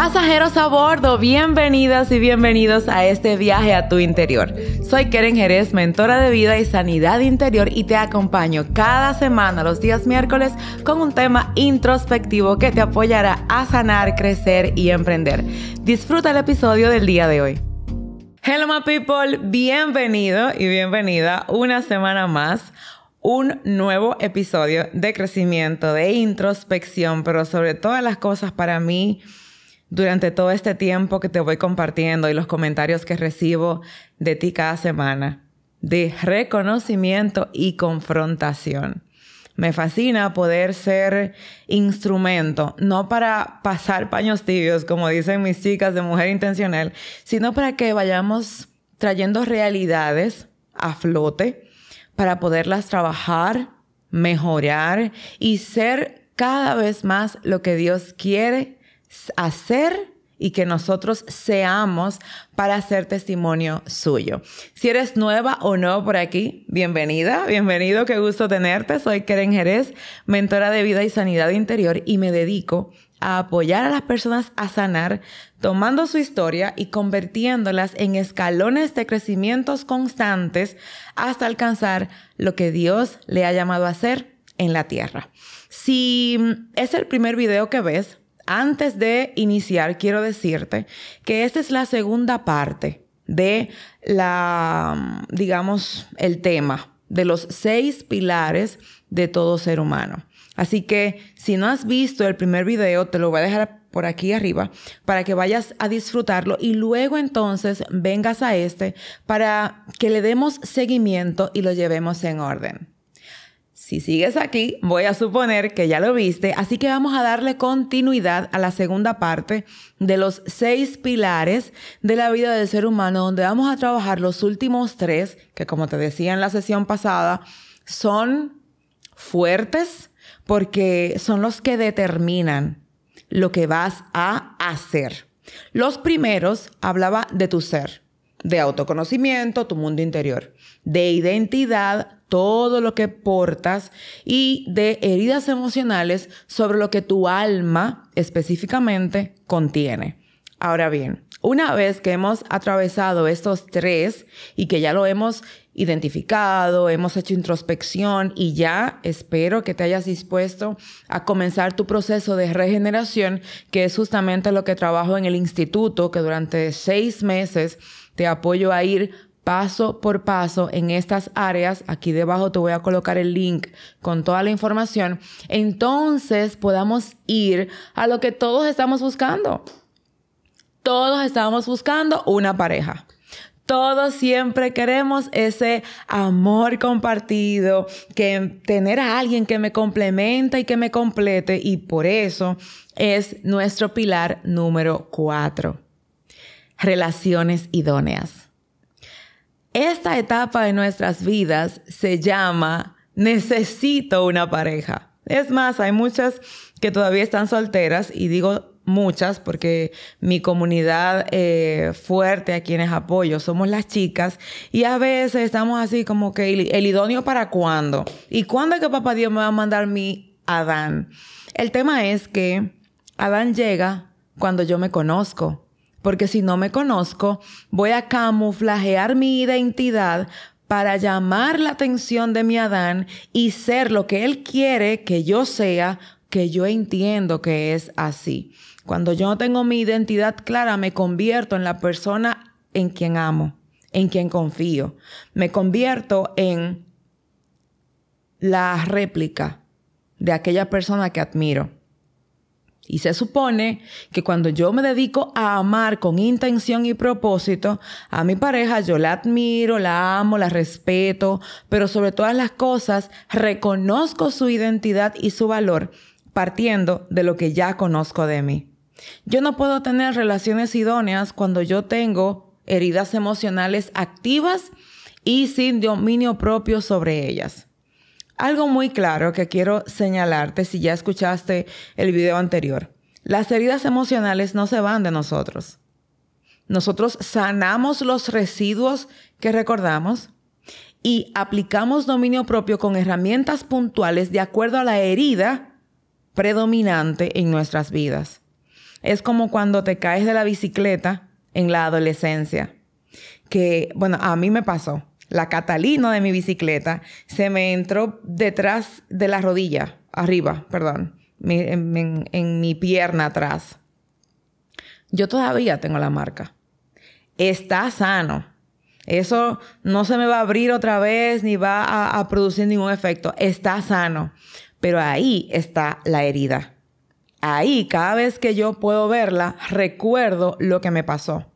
Pasajeros a bordo, bienvenidas y bienvenidos a este viaje a tu interior. Soy Keren Jerez, mentora de vida y sanidad interior y te acompaño cada semana los días miércoles con un tema introspectivo que te apoyará a sanar, crecer y emprender. Disfruta el episodio del día de hoy. Hello my people, bienvenido y bienvenida una semana más un nuevo episodio de crecimiento, de introspección, pero sobre todas las cosas para mí durante todo este tiempo que te voy compartiendo y los comentarios que recibo de ti cada semana, de reconocimiento y confrontación. Me fascina poder ser instrumento, no para pasar paños tibios, como dicen mis chicas de mujer intencional, sino para que vayamos trayendo realidades a flote para poderlas trabajar, mejorar y ser cada vez más lo que Dios quiere hacer y que nosotros seamos para ser testimonio suyo. Si eres nueva o no por aquí, bienvenida, bienvenido, qué gusto tenerte. Soy Keren Jerez, mentora de vida y sanidad interior y me dedico a apoyar a las personas a sanar, tomando su historia y convirtiéndolas en escalones de crecimientos constantes hasta alcanzar lo que Dios le ha llamado a hacer en la tierra. Si es el primer video que ves, antes de iniciar, quiero decirte que esta es la segunda parte de la, digamos, el tema de los seis pilares de todo ser humano. Así que si no has visto el primer video, te lo voy a dejar por aquí arriba para que vayas a disfrutarlo y luego entonces vengas a este para que le demos seguimiento y lo llevemos en orden. Si sigues aquí, voy a suponer que ya lo viste, así que vamos a darle continuidad a la segunda parte de los seis pilares de la vida del ser humano, donde vamos a trabajar los últimos tres, que como te decía en la sesión pasada, son fuertes porque son los que determinan lo que vas a hacer. Los primeros hablaba de tu ser, de autoconocimiento, tu mundo interior, de identidad, todo lo que portas y de heridas emocionales sobre lo que tu alma específicamente contiene. Ahora bien, una vez que hemos atravesado estos tres y que ya lo hemos identificado, hemos hecho introspección y ya espero que te hayas dispuesto a comenzar tu proceso de regeneración, que es justamente lo que trabajo en el instituto, que durante seis meses te apoyo a ir paso por paso en estas áreas. Aquí debajo te voy a colocar el link con toda la información. Entonces podamos ir a lo que todos estamos buscando. Todos estamos buscando una pareja. Todos siempre queremos ese amor compartido, que tener a alguien que me complementa y que me complete y por eso es nuestro pilar número cuatro. Relaciones idóneas. Esta etapa de nuestras vidas se llama necesito una pareja. Es más, hay muchas que todavía están solteras y digo muchas porque mi comunidad eh, fuerte a quienes apoyo somos las chicas y a veces estamos así como que el, idóneo para cuándo y cuándo es que papá Dios me va a mandar mi Adán. El tema es que Adán llega cuando yo me conozco porque si no me conozco, voy a camuflajear mi identidad para llamar la atención de mi Adán y ser lo que él quiere que yo sea, que yo entiendo que es así. Cuando yo no tengo mi identidad clara, me convierto en la persona en quien amo, en quien confío. Me convierto en la réplica de aquella persona que admiro. Y se supone que cuando yo me dedico a amar con intención y propósito a mi pareja, yo la admiro, la amo, la respeto, pero sobre todas las cosas reconozco su identidad y su valor partiendo de lo que ya conozco de mí. Yo no puedo tener relaciones idóneas cuando yo tengo heridas emocionales activas y sin dominio propio sobre ellas. Algo muy claro que quiero señalarte si ya escuchaste el video anterior. Las heridas emocionales no se van de nosotros. Nosotros sanamos los residuos que recordamos y aplicamos dominio propio con herramientas puntuales de acuerdo a la herida predominante en nuestras vidas. es como cuando te caes de la bicicleta en la adolescencia. Que, bueno, a mí me pasó. La Catalina de mi bicicleta se me entró detrás de la rodilla, arriba, perdón, en, mi pierna atrás. Yo todavía tengo la marca. Está sano. Eso no se me va a abrir otra vez ni va a, producir ningún efecto. Está sano. Pero ahí está la herida. Ahí, cada vez que yo puedo verla, recuerdo lo que me pasó.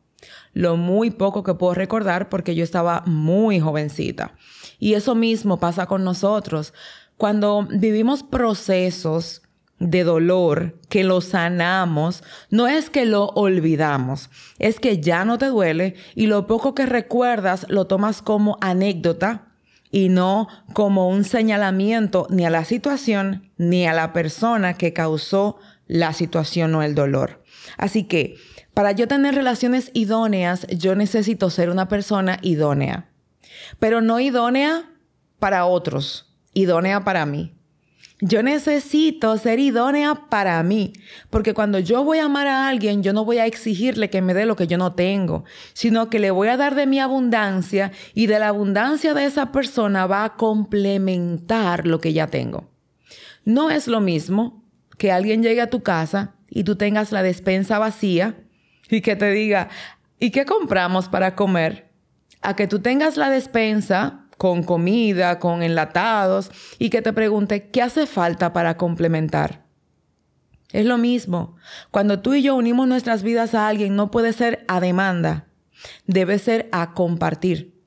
Lo muy poco que puedo recordar porque yo estaba muy jovencita. Y eso mismo pasa con nosotros. Cuando vivimos procesos de dolor, que lo sanamos, no es que lo olvidamos, es que ya no te duele y lo poco que recuerdas lo tomas como anécdota y no como un señalamiento ni a la situación ni a la persona que causó la situación o el dolor. Así que, para yo tener relaciones idóneas, yo necesito ser una persona idónea, pero no idónea para otros, idónea para mí. Yo necesito ser idónea para mí, porque cuando yo voy a amar a alguien, yo no voy a exigirle que me dé lo que yo no tengo, sino que le voy a dar de mi abundancia y de la abundancia de esa persona va a complementar lo que ya tengo. No es lo mismo que alguien llegue a tu casa y tú tengas la despensa vacía y que te diga, ¿y qué compramos para comer? A que tú tengas la despensa con comida, con enlatados, y que te pregunte, ¿qué hace falta para complementar? Es lo mismo. Cuando tú y yo unimos nuestras vidas a alguien, no puede ser a demanda, debe ser a compartir.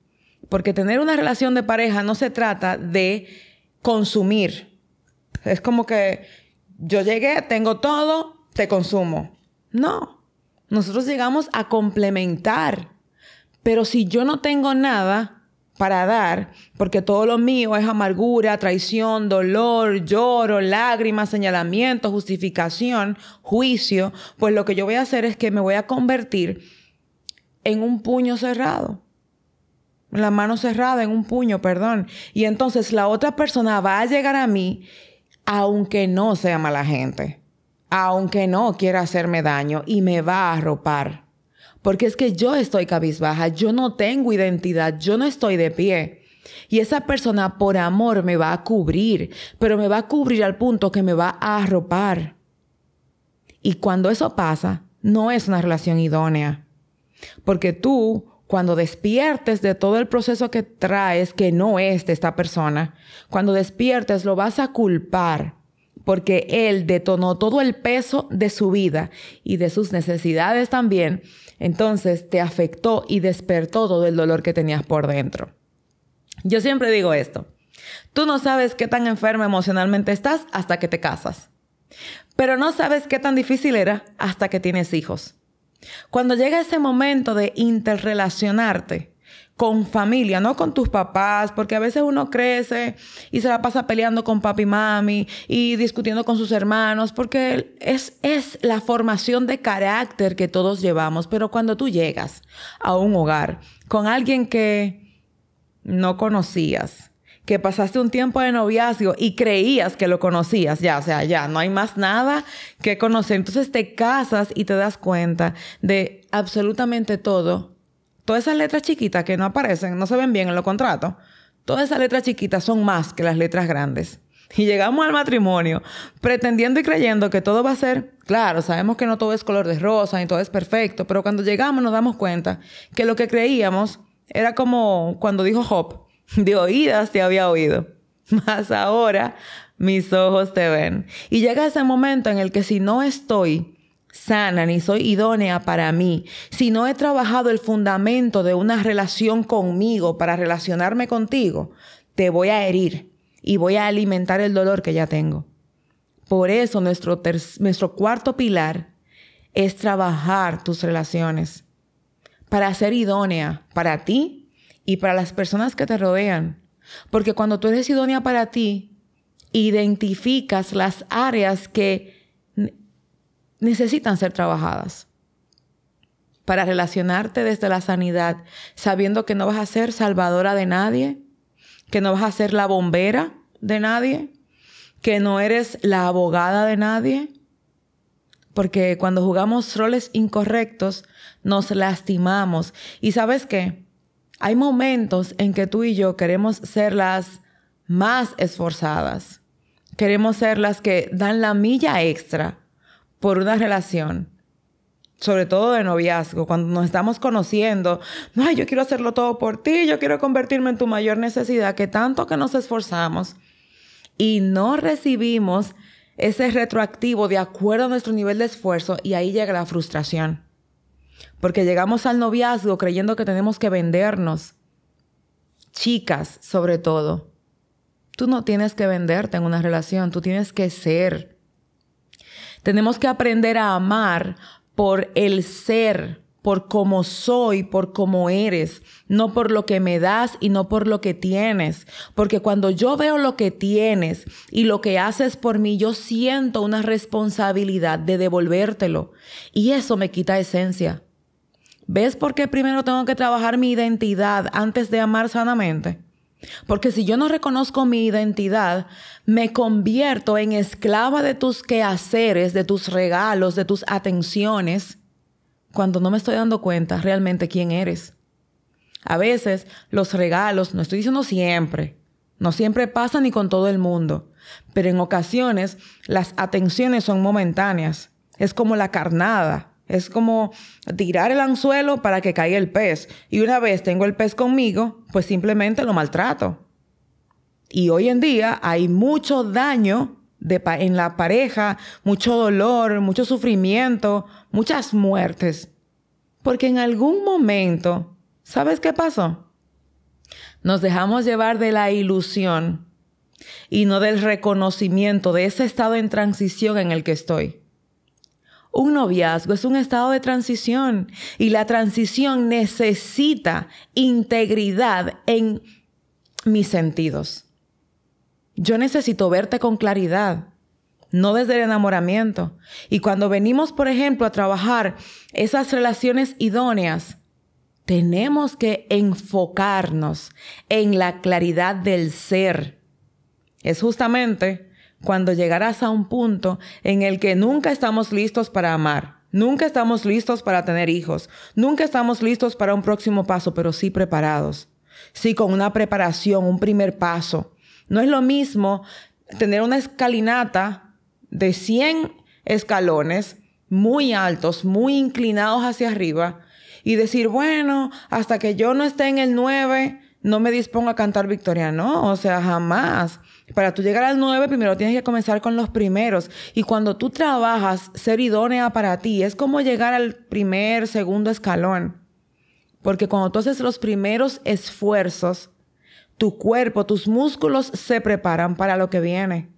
Porque tener una relación de pareja no se trata de consumir. Es como que yo llegué, tengo todo, te consumo. No, nosotros llegamos a complementar. Pero si yo no tengo nada, para dar, porque todo lo mío es amargura, traición, dolor, lloro, lágrimas, señalamiento, justificación, juicio, pues lo que yo voy a hacer es que me voy a convertir en un puño cerrado. La mano cerrada en un puño, perdón. Y entonces la otra persona va a llegar a mí aunque no sea mala gente, aunque no quiera hacerme daño y me va a arropar. Porque es que yo estoy cabizbaja, yo no tengo identidad, yo no estoy de pie. Y esa persona por amor me va a cubrir, pero me va a cubrir al punto que me va a arropar. Y cuando eso pasa, no es una relación idónea. Porque tú, cuando despiertes de todo el proceso que traes, que no es de esta persona, cuando despiertes lo vas a culpar porque él detonó todo el peso de su vida y de sus necesidades también, entonces te afectó y despertó todo el dolor que tenías por dentro. Yo siempre digo esto, tú no sabes qué tan enferma emocionalmente estás hasta que te casas, pero no sabes qué tan difícil era hasta que tienes hijos. Cuando llega ese momento de interrelacionarte, con familia, no con tus papás, porque a veces uno crece y se la pasa peleando con papi y mami y discutiendo con sus hermanos, porque es, es la formación de carácter que todos llevamos, pero cuando tú llegas a un hogar con alguien que no conocías, que pasaste un tiempo de noviazgo y creías que lo conocías, ya, o sea, ya, no hay más nada que conocer. Entonces te casas y te das cuenta de absolutamente todo todas esas letras chiquitas que no aparecen, no se ven bien en los contratos, todas esas letras chiquitas son más que las letras grandes. Y llegamos al matrimonio pretendiendo y creyendo que todo va a ser, claro, sabemos que no todo es color de rosa ni todo es perfecto, pero cuando llegamos nos damos cuenta que lo que creíamos era como cuando dijo Job, de oídas te había oído, mas ahora mis ojos te ven. Y llega ese momento en el que si no estoy sana ni soy idónea para mí, si no he trabajado el fundamento de una relación conmigo para relacionarme contigo, te voy a herir y voy a alimentar el dolor que ya tengo. Por eso nuestro, nuestro cuarto pilar es trabajar tus relaciones para ser idónea para ti y para las personas que te rodean. Porque cuando tú eres idónea para ti, identificas las áreas que necesitan ser trabajadas para relacionarte desde la sanidad, sabiendo que no vas a ser salvadora de nadie, que no vas a ser la bombera de nadie, que no eres la abogada de nadie, porque cuando jugamos roles incorrectos nos lastimamos. Y sabes qué? Hay momentos en que tú y yo queremos ser las más esforzadas. Queremos ser las que dan la milla extra por una relación. Sobre todo de noviazgo, cuando nos estamos conociendo. Ay, yo quiero hacerlo todo por ti, yo quiero convertirme en tu mayor necesidad, que tanto que nos esforzamos y no recibimos ese retroactivo de acuerdo a nuestro nivel de esfuerzo y ahí llega la frustración. Porque llegamos al noviazgo creyendo que tenemos que vendernos. Chicas, sobre todo. Tú no tienes que venderte en una relación, tú tienes que ser. Tenemos que aprender a amar por el ser, por cómo soy, por cómo eres, no por lo que me das y no por lo que tienes. Porque cuando yo veo lo que tienes y lo que haces por mí, yo siento una responsabilidad de devolvértelo. Y eso me quita esencia. ¿Ves por qué primero tengo que trabajar mi identidad antes de amar sanamente? Porque si yo no reconozco mi identidad, me convierto en esclava de tus quehaceres, de tus regalos, de tus atenciones, cuando no me estoy dando cuenta realmente quién eres. A veces los regalos, no estoy diciendo siempre, no siempre pasa ni con todo el mundo, pero en ocasiones las atenciones son momentáneas. Es como la carnada. Es como tirar el anzuelo para que caiga el pez. Y una vez tengo el pez conmigo, pues simplemente lo maltrato. Y hoy en día hay mucho daño en la pareja, mucho dolor, mucho sufrimiento, muchas muertes. Porque en algún momento, ¿sabes qué pasó? Nos dejamos llevar de la ilusión y no del reconocimiento de ese estado en transición en el que estoy. Un noviazgo es un estado de transición y la transición necesita integridad en mis sentidos. Yo necesito verte con claridad, no desde el enamoramiento. Y cuando venimos, por ejemplo, a trabajar esas relaciones idóneas, tenemos que enfocarnos en la claridad del ser. Es justamente cuando llegarás a un punto en el que nunca estamos listos para amar, nunca estamos listos para tener hijos, nunca estamos listos para un próximo paso, pero sí preparados. Sí, con una preparación, un primer paso. No es lo mismo tener una escalinata de 100 escalones muy altos, muy inclinados hacia arriba y decir, bueno, hasta que yo no esté en el 9, no me dispongo a cantar victoria. No, o sea, jamás. Para tú llegar al 9, primero tienes que comenzar con los primeros. Y cuando tú trabajas, ser idónea para ti es como llegar al primer, segundo escalón. Porque cuando tú haces los primeros esfuerzos, tu cuerpo, tus músculos se preparan para lo que viene.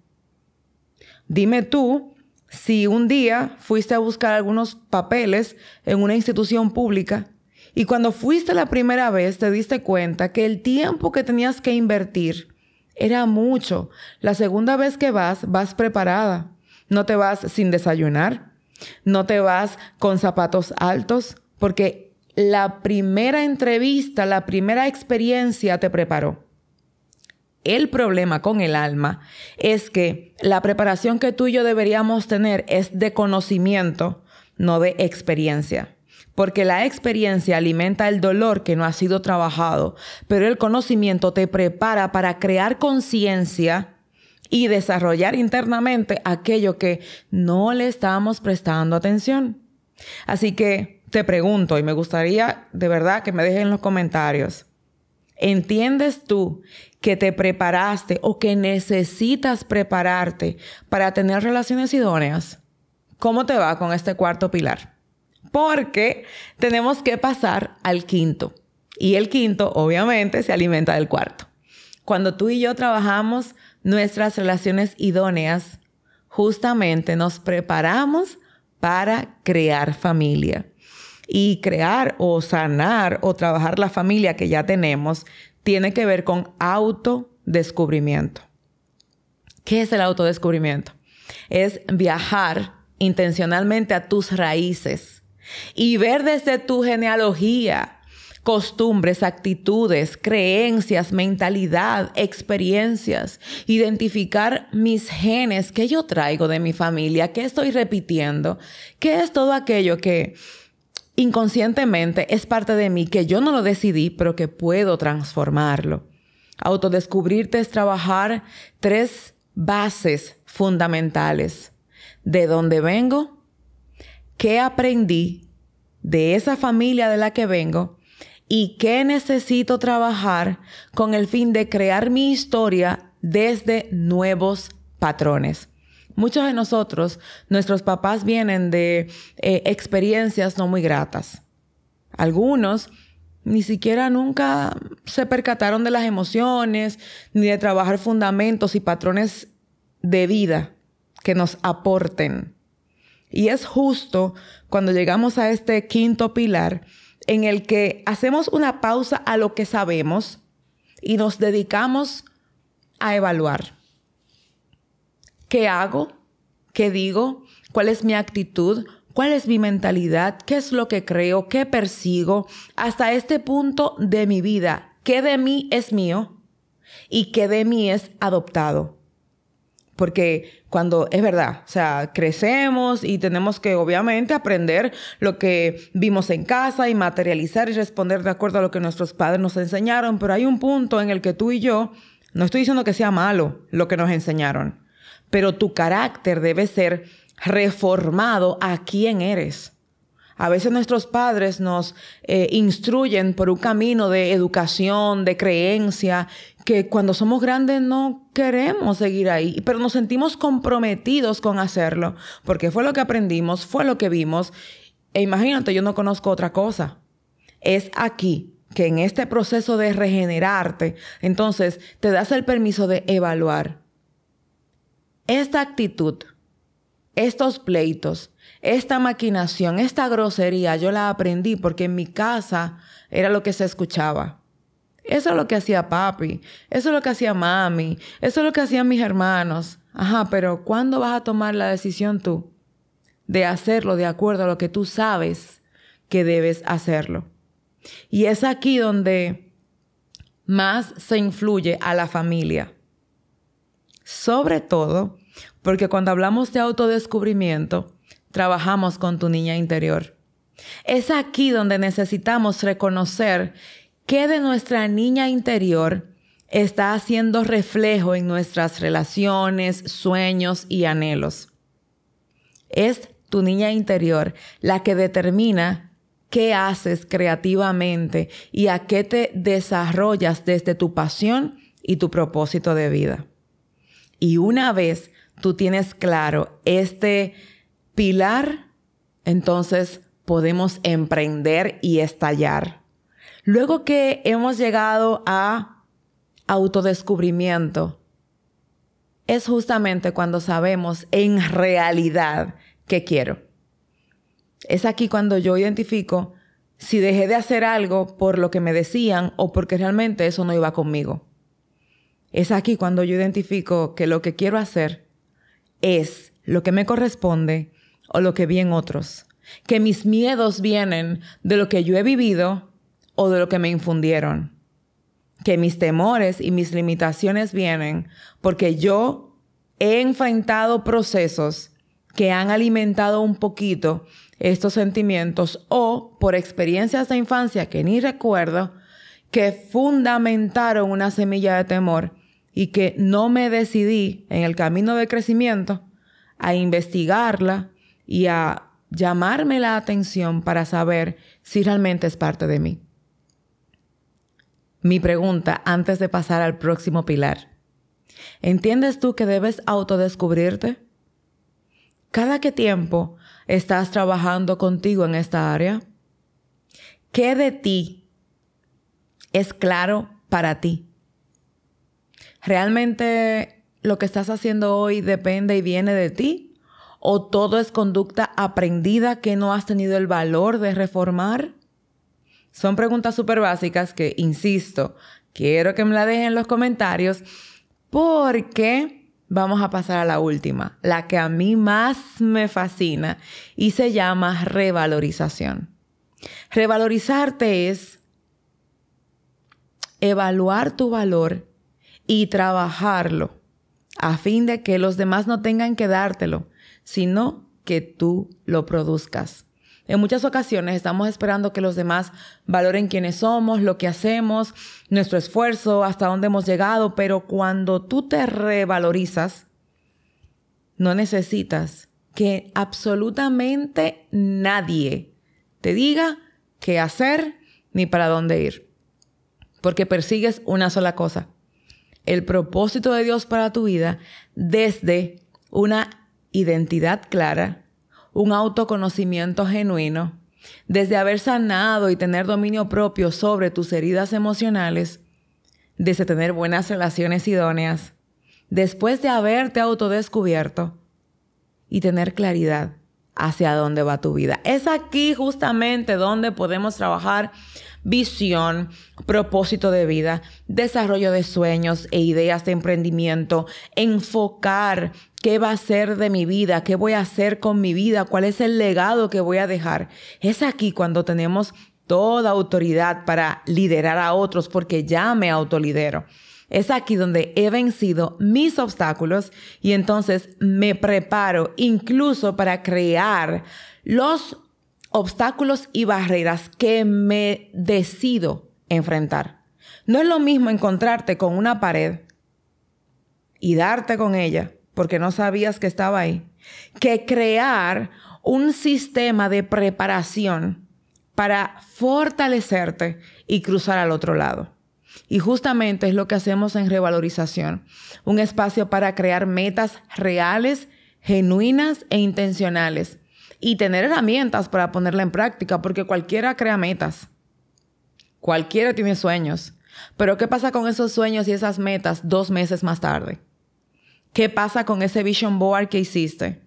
Dime tú si un día fuiste a buscar algunos papeles en una institución pública y cuando fuiste la primera vez te diste cuenta que el tiempo que tenías que invertir era mucho. La segunda vez que vas, vas preparada. No te vas sin desayunar. No te vas con zapatos altos. Porque la primera entrevista, la primera experiencia te preparó. El problema con el alma es que la preparación que tú y yo deberíamos tener es de conocimiento, no de experiencia porque la experiencia alimenta el dolor que no ha sido trabajado, pero el conocimiento te prepara para crear conciencia y desarrollar internamente aquello que no le estamos prestando atención. Así que te pregunto y me gustaría de verdad que me dejen en los comentarios. ¿Entiendes tú que te preparaste o que necesitas prepararte para tener relaciones idóneas? ¿Cómo te va con este cuarto pilar? Porque tenemos que pasar al quinto. Y el quinto, obviamente, se alimenta del cuarto. Cuando tú y yo trabajamos nuestras relaciones idóneas, justamente nos preparamos para crear familia. Y crear o sanar o trabajar la familia que ya tenemos tiene que ver con autodescubrimiento. ¿Qué es el autodescubrimiento? Es viajar intencionalmente a tus raíces y ver desde tu genealogía costumbres, actitudes, creencias, mentalidad, experiencias, identificar mis genes, que yo traigo de mi familia, qué estoy repitiendo, qué es todo aquello que inconscientemente es parte de mí, que yo no lo decidí, pero que puedo transformarlo. Autodescubrirte es trabajar tres bases fundamentales. De dónde vengo, qué aprendí de esa familia de la que vengo y qué necesito trabajar con el fin de crear mi historia desde nuevos patrones. Muchos de nosotros, nuestros papás vienen de eh, experiencias no muy gratas. Algunos ni siquiera nunca se percataron de las emociones, ni de trabajar fundamentos y patrones de vida que nos aporten. Y es justo cuando llegamos a este quinto pilar en el que hacemos una pausa a lo que sabemos y nos dedicamos a evaluar. ¿Qué hago? ¿Qué digo? ¿Cuál es mi actitud? ¿Cuál es mi mentalidad? ¿Qué es lo que creo? ¿Qué persigo? Hasta este punto de mi vida, ¿qué de mí es mío? ¿Y qué de mí es adoptado? Porque cuando es verdad, o sea, crecemos y tenemos que obviamente aprender lo que vimos en casa y materializar y responder de acuerdo a lo que nuestros padres nos enseñaron, pero hay un punto en el que tú y yo, no estoy diciendo que sea malo lo que nos enseñaron, pero tu carácter debe ser reformado a quién eres. A veces nuestros padres nos eh, instruyen por un camino de educación, de creencia, que cuando somos grandes no queremos seguir ahí, pero nos sentimos comprometidos con hacerlo, porque fue lo que aprendimos, fue lo que vimos. E imagínate, yo no conozco otra cosa. Es aquí que en este proceso de regenerarte, entonces te das el permiso de evaluar esta actitud, estos pleitos, esta maquinación, esta grosería, yo la aprendí porque en mi casa era lo que se escuchaba. Eso es lo que hacía papi, eso es lo que hacía mami, eso es lo que hacían mis hermanos. Ajá, pero ¿cuándo vas a tomar la decisión tú de hacerlo de acuerdo a lo que tú sabes que debes hacerlo? Y es aquí donde más se influye a la familia. Sobre todo porque cuando hablamos de autodescubrimiento, trabajamos con tu niña interior. Es aquí donde necesitamos reconocer qué de nuestra niña interior está haciendo reflejo en nuestras relaciones, sueños y anhelos. Es tu niña interior la que determina qué haces creativamente y a qué te desarrollas desde tu pasión y tu propósito de vida. Y una vez tú tienes claro este entonces podemos emprender y estallar. Luego que hemos llegado a autodescubrimiento, es justamente cuando sabemos en realidad qué quiero. Es aquí cuando yo identifico si dejé de hacer algo por lo que me decían o porque realmente eso no iba conmigo. Es aquí cuando yo identifico que lo que quiero hacer es lo que me corresponde o lo que vi en otros. Que mis miedos vienen de lo que yo he vivido o de lo que me infundieron. Que mis temores y mis limitaciones vienen porque yo he enfrentado procesos que han alimentado un poquito estos sentimientos o por experiencias de infancia que ni recuerdo, que fundamentaron una semilla de temor y que no me decidí en el camino de crecimiento a investigarla y a llamarme la atención para saber si realmente es parte de mí. Mi pregunta antes de pasar al próximo pilar. ¿Entiendes tú que debes autodescubrirte? ¿Cada qué tiempo estás trabajando contigo en esta área? ¿Qué de ti es claro para ti? ¿Realmente lo que estás haciendo hoy depende y viene de ti? ¿O todo es conducta aprendida que no has tenido el valor de reformar? Son preguntas súper básicas que, insisto, quiero que me la dejen en los comentarios porque vamos a pasar a la última, la que a mí más me fascina y se llama revalorización. Revalorizarte es evaluar tu valor y trabajarlo a fin de que los demás no tengan que dártelo, sino que tú lo produzcas. En muchas ocasiones estamos esperando que los demás valoren quiénes somos, lo que hacemos, nuestro esfuerzo, hasta dónde hemos llegado, pero cuando tú te revalorizas, no necesitas que absolutamente nadie te diga qué hacer ni para dónde ir, porque persigues una sola cosa, el propósito de Dios para tu vida desde una identidad clara, un autoconocimiento genuino, desde haber sanado y tener dominio propio sobre tus heridas emocionales, desde tener buenas relaciones idóneas, después de haberte autodescubierto y tener claridad hacia dónde va tu vida. Es aquí justamente donde podemos trabajar visión, propósito de vida, desarrollo de sueños e ideas de emprendimiento, enfocar qué va a ser de mi vida, qué voy a hacer con mi vida, cuál es el legado que voy a dejar. Es aquí cuando tenemos toda autoridad para liderar a otros porque ya me autolidero. Es aquí donde he vencido mis obstáculos y entonces me preparo incluso para crear los obstáculos y barreras que me decido enfrentar. No es lo mismo encontrarte con una pared y darte con ella porque no sabías que estaba ahí, que crear un sistema de preparación para fortalecerte y cruzar al otro lado. Y justamente es lo que hacemos en revalorización, un espacio para crear metas reales, genuinas e intencionales y tener herramientas para ponerla en práctica, porque cualquiera crea metas. Cualquiera tiene sueños. Pero ¿qué pasa con esos sueños y esas metas dos meses más tarde? ¿Qué pasa con ese vision board que hiciste?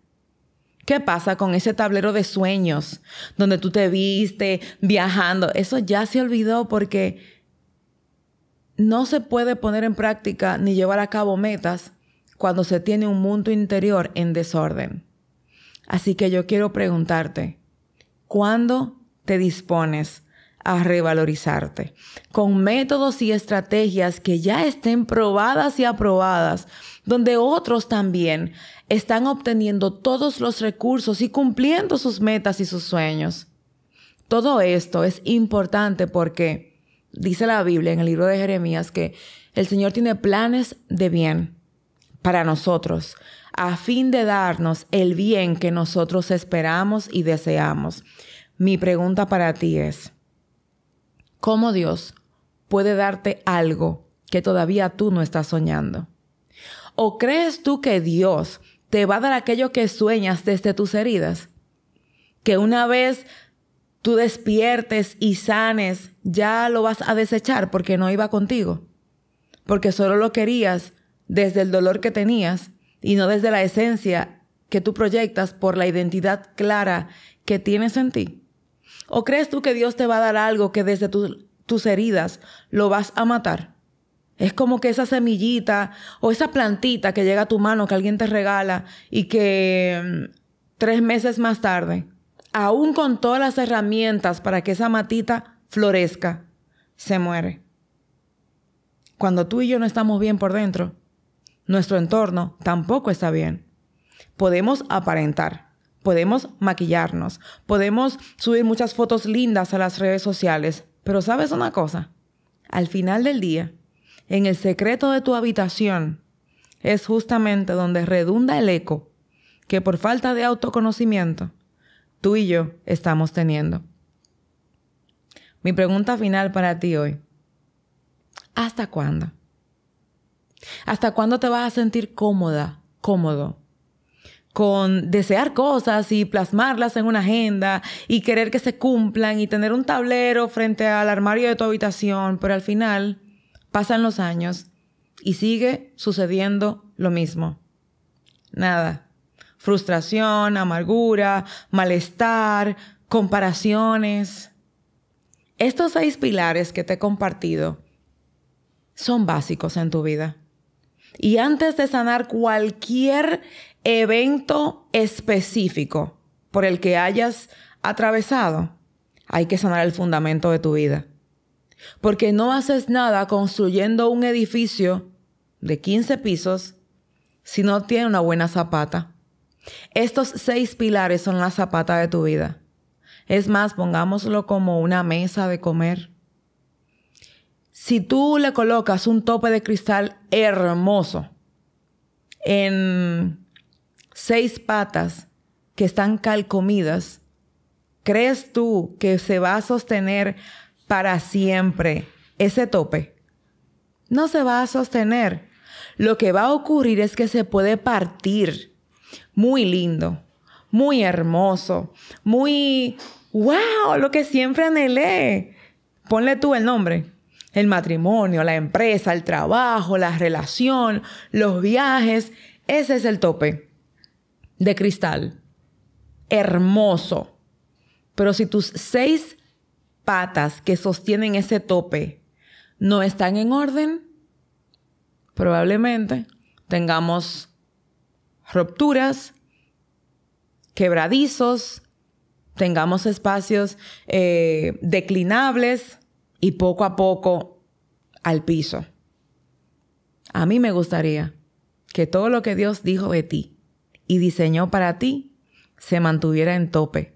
¿Qué pasa con ese tablero de sueños donde tú te viste viajando? Eso ya se olvidó porque no se puede poner en práctica ni llevar a cabo metas cuando se tiene un mundo interior en desorden. Así que yo quiero preguntarte, ¿cuándo te dispones a revalorizarte? Con métodos y estrategias que ya estén probadas y aprobadas, donde otros también están obteniendo todos los recursos y cumpliendo sus metas y sus sueños. Todo esto es importante porque dice la Biblia en el libro de Jeremías que el Señor tiene planes de bien para nosotros, a fin de darnos el bien que nosotros esperamos y deseamos. Mi pregunta para ti es, ¿cómo Dios puede darte algo que todavía tú no estás soñando? ¿O crees tú que Dios te va a dar aquello que sueñas desde tus heridas? Que una vez tú despiertes y sanes, ya lo vas a desechar porque no iba contigo, porque solo lo querías desde el dolor que tenías y no desde la esencia que tú proyectas por la identidad clara que tienes en ti? ¿O crees tú que Dios te va a dar algo que desde tus heridas lo vas a matar? Es como que esa semillita o esa plantita que llega a tu mano que alguien te regala y que mm, tres meses más tarde, aún con todas las herramientas para que esa matita florezca, se muere. Cuando tú y yo no estamos bien por dentro, nuestro entorno tampoco está bien. Podemos aparentar, podemos maquillarnos, podemos subir muchas fotos lindas a las redes sociales, pero ¿sabes una cosa? Al final del día, en el secreto de tu habitación, es justamente donde redunda el eco que por falta de autoconocimiento tú y yo estamos teniendo. Mi pregunta final para ti hoy. ¿Hasta cuándo? ¿Hasta cuándo te vas a sentir cómoda, cómodo? con desear cosas y plasmarlas en una agenda y querer que se cumplan y tener un tablero frente al armario de tu habitación, pero al final pasan los años y sigue sucediendo lo mismo. Nada. Frustración, amargura, malestar, comparaciones. Estos seis pilares que te he compartido son básicos en tu vida. Y antes de sanar cualquier evento específico por el que hayas atravesado, hay que sanar el fundamento de tu vida. Porque no haces nada construyendo un edificio de 15 pisos si no tiene una buena zapata. Estos seis pilares son la zapata de tu vida. Es más, pongámoslo como una mesa de comer. Si tú le colocas un tope de cristal hermoso en seis patas que están calcomidas, ¿crees tú que se va a sostener para siempre ese tope? No se va a sostener. Lo que va a ocurrir es que se puede partir. Muy lindo, muy hermoso, muy, wow, lo que siempre anhelé. Ponle tú el nombre. El matrimonio, la empresa, el trabajo, la relación, los viajes. Ese es el tope de cristal. Hermoso. Pero si tus seis patas que sostienen ese tope no están en orden, probablemente tengamos rupturas, quebradizos, tengamos espacios eh, declinables y poco a poco al piso. A mí me gustaría que todo lo que Dios dijo de ti y diseñó para ti se mantuviera en tope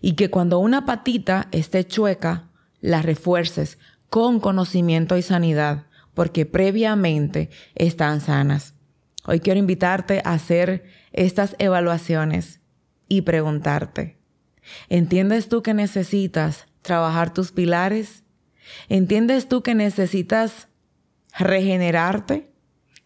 y que cuando una patita esté chueca, la refuerces con conocimiento y sanidad, porque previamente están sanas. Hoy quiero invitarte a hacer estas evaluaciones y preguntarte, ¿entiendes tú que necesitas trabajar tus pilares? ¿Entiendes tú que necesitas regenerarte?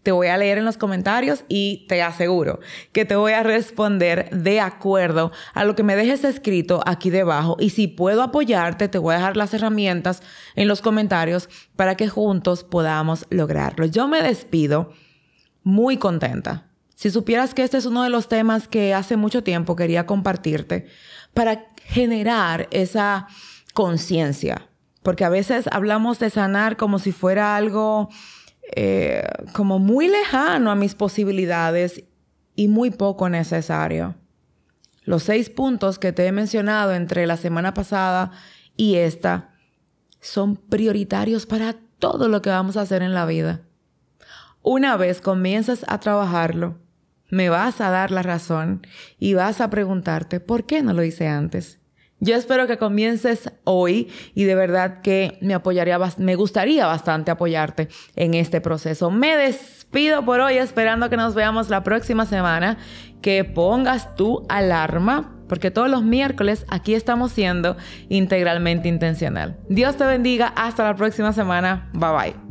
te voy a leer en los comentarios y te aseguro que te voy a responder de acuerdo a lo que me dejes escrito aquí debajo. Y si puedo apoyarte, te voy a dejar las herramientas en los comentarios para que juntos podamos lograrlo. Yo me despido muy contenta. Si supieras que este es uno de los temas que hace mucho tiempo quería compartirte para generar esa conciencia. Porque a veces hablamos de sanar como si fuera algo eh, como muy lejano a mis posibilidades y muy poco necesario. Los seis puntos que te he mencionado entre la semana pasada y esta son prioritarios para todo lo que vamos a hacer en la vida. Una vez comienzas a trabajarlo, me vas a dar la razón y vas a preguntarte, ¿por qué no lo hice antes? Yo espero que comiences hoy y de verdad que me apoyaría, me gustaría bastante apoyarte en este proceso. Me despido por hoy esperando que nos veamos la próxima semana, que pongas tu alarma, porque todos los miércoles aquí estamos siendo integralmente intencional. Dios te bendiga, hasta la próxima semana, bye bye.